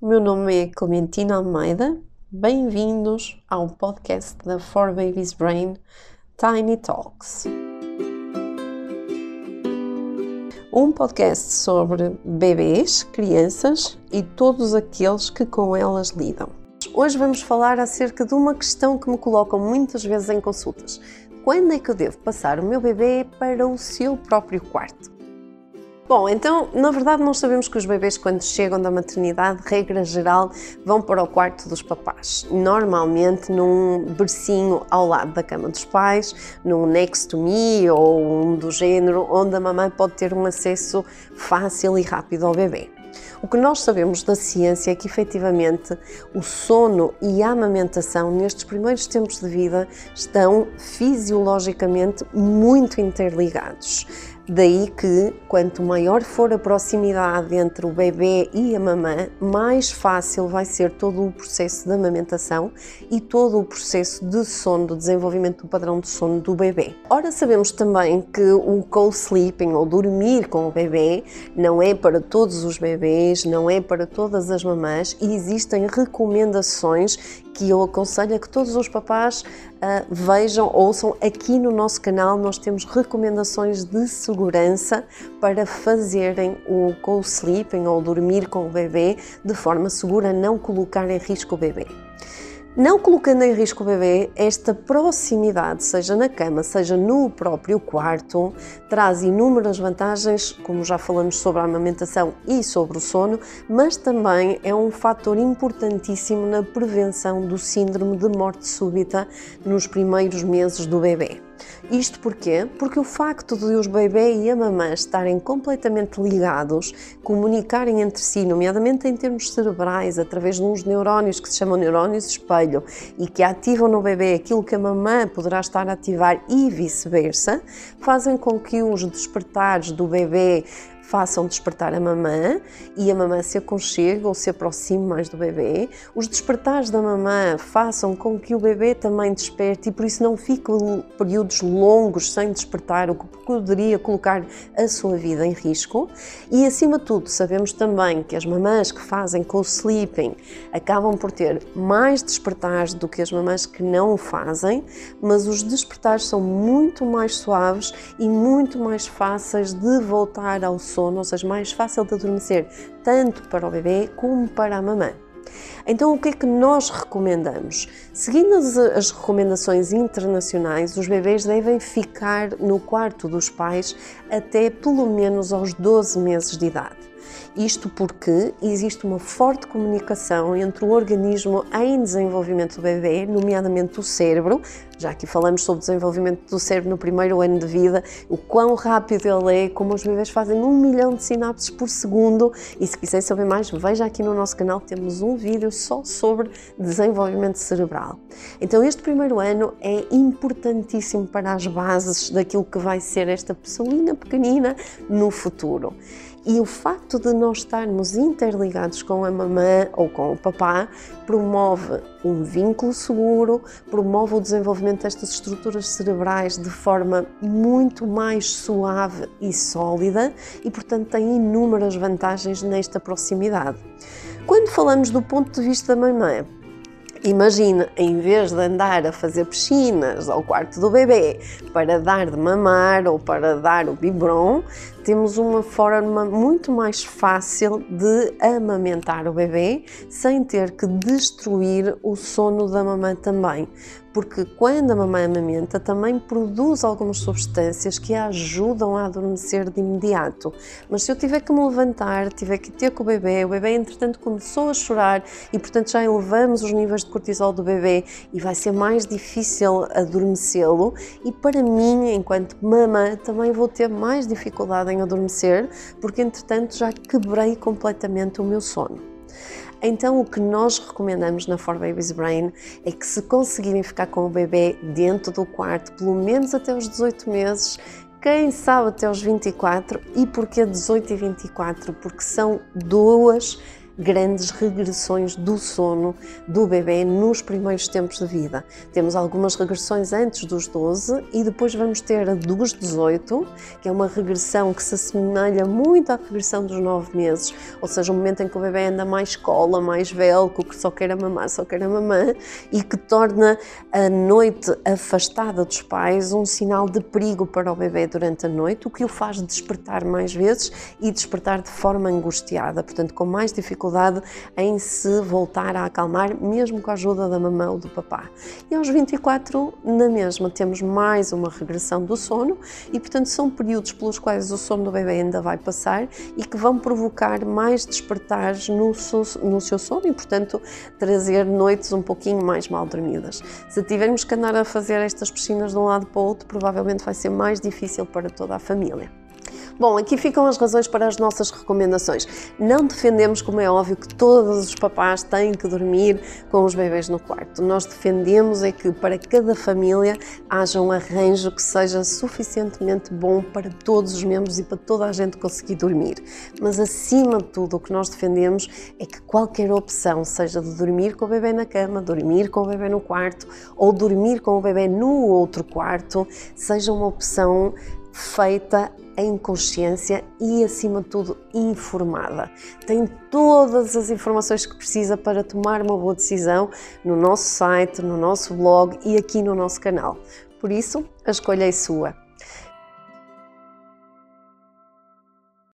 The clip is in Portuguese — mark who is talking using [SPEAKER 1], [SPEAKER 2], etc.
[SPEAKER 1] o meu nome é Clementina Almeida. Bem-vindos ao podcast da For Babies Brain Tiny Talks. Um podcast sobre bebês, crianças e todos aqueles que com elas lidam. Hoje vamos falar acerca de uma questão que me colocam muitas vezes em consultas. Quando é que eu devo passar o meu bebê para o seu próprio quarto? Bom, então, na verdade, nós sabemos que os bebês, quando chegam da maternidade, regra geral, vão para o quarto dos papás. Normalmente num bercinho ao lado da cama dos pais, num next to me ou um do género, onde a mamãe pode ter um acesso fácil e rápido ao bebê. O que nós sabemos da ciência é que efetivamente o sono e a amamentação nestes primeiros tempos de vida estão fisiologicamente muito interligados. Daí que, quanto maior for a proximidade entre o bebê e a mamã, mais fácil vai ser todo o processo de amamentação e todo o processo de sono, do desenvolvimento do padrão de sono do bebê. Ora, sabemos também que o co-sleeping, ou dormir com o bebê, não é para todos os bebês, não é para todas as mamãs e existem recomendações que eu aconselho a que todos os papás uh, vejam, ouçam. Aqui no nosso canal nós temos recomendações de segurança para fazerem o co-sleeping ou dormir com o bebê de forma segura, não colocar em risco o bebê. Não colocando em risco o bebê, esta proximidade, seja na cama, seja no próprio quarto, traz inúmeras vantagens, como já falamos sobre a amamentação e sobre o sono, mas também é um fator importantíssimo na prevenção do síndrome de morte súbita nos primeiros meses do bebê. Isto porquê? Porque o facto de os bebê e a mamã estarem completamente ligados, comunicarem entre si, nomeadamente em termos cerebrais, através de uns neurónios que se chamam neurónios espelho e que ativam no bebê aquilo que a mamã poderá estar a ativar e vice-versa, fazem com que os despertares do bebê façam despertar a mamã e a mamã se aconchegue ou se aproxime mais do bebê. Os despertares da mamã façam com que o bebê também desperte e por isso não fique períodos longos sem despertar, o que poderia colocar a sua vida em risco. E acima de tudo, sabemos também que as mamãs que fazem com o sleeping acabam por ter mais despertares do que as mamãs que não o fazem, mas os despertares são muito mais suaves e muito mais fáceis de voltar ao sono sono, ou seja, mais fácil de adormecer, tanto para o bebê como para a mamã. Então, o que é que nós recomendamos? Seguindo as, as, recomendações internacionais, os bebês devem ficar no quarto dos pais até pelo menos aos 12 meses de idade. Isto porque existe uma forte comunicação entre o organismo em desenvolvimento do bebê, nomeadamente o cérebro. Já que falamos sobre o desenvolvimento do cérebro no primeiro ano de vida, o quão rápido ele é, como os bebês fazem um milhão de sinapses por segundo. E se quiser saber mais, veja aqui no nosso canal, temos um vídeo só sobre desenvolvimento cerebral. Então, este primeiro ano é importantíssimo para as bases daquilo que vai ser esta pessoinha pequenina no futuro. E o facto de nós estarmos interligados com a mamã ou com o papá promove um vínculo seguro, promove o desenvolvimento destas estruturas cerebrais de forma muito mais suave e sólida e, portanto, tem inúmeras vantagens nesta proximidade. Quando falamos do ponto de vista da mamã, Imagina, em vez de andar a fazer piscinas ao quarto do bebê para dar de mamar ou para dar o biberon, temos uma forma muito mais fácil de amamentar o bebê sem ter que destruir o sono da mamãe também porque quando a mamãe amamenta também produz algumas substâncias que a ajudam a adormecer de imediato. Mas se eu tiver que me levantar, tiver que ter com o bebê, o bebê entretanto começou a chorar e portanto já elevamos os níveis de cortisol do bebê e vai ser mais difícil adormecê-lo e para mim, enquanto mamã, também vou ter mais dificuldade em adormecer porque entretanto já quebrei completamente o meu sono. Então, o que nós recomendamos na For Babies Brain é que, se conseguirem ficar com o bebê dentro do quarto, pelo menos até os 18 meses, quem sabe até os 24, e porquê 18 e 24? Porque são duas grandes regressões do sono do bebê nos primeiros tempos de vida. Temos algumas regressões antes dos 12 e depois vamos ter a dos 18, que é uma regressão que se assemelha muito à regressão dos 9 meses, ou seja, o momento em que o bebê anda mais cola, mais velco, que só quer a mamã, só quer a mamã, e que torna a noite afastada dos pais um sinal de perigo para o bebê durante a noite, o que o faz despertar mais vezes e despertar de forma angustiada, portanto, com mais dificuldade em se voltar a acalmar, mesmo com a ajuda da mamã ou do papá. E aos 24, na mesma, temos mais uma regressão do sono e, portanto, são períodos pelos quais o sono do bebê ainda vai passar e que vão provocar mais despertares no, no seu sono e, portanto, trazer noites um pouquinho mais mal dormidas. Se tivermos que andar a fazer estas piscinas de um lado para o outro, provavelmente vai ser mais difícil para toda a família. Bom, aqui ficam as razões para as nossas recomendações. Não defendemos, como é óbvio, que todos os papás têm que dormir com os bebês no quarto. Nós defendemos é que para cada família haja um arranjo que seja suficientemente bom para todos os membros e para toda a gente conseguir dormir. Mas acima de tudo, o que nós defendemos é que qualquer opção, seja de dormir com o bebê na cama, dormir com o bebê no quarto ou dormir com o bebê no outro quarto, seja uma opção feita em consciência e, acima de tudo, informada. Tem todas as informações que precisa para tomar uma boa decisão no nosso site, no nosso blog e aqui no nosso canal. Por isso, a escolha é sua.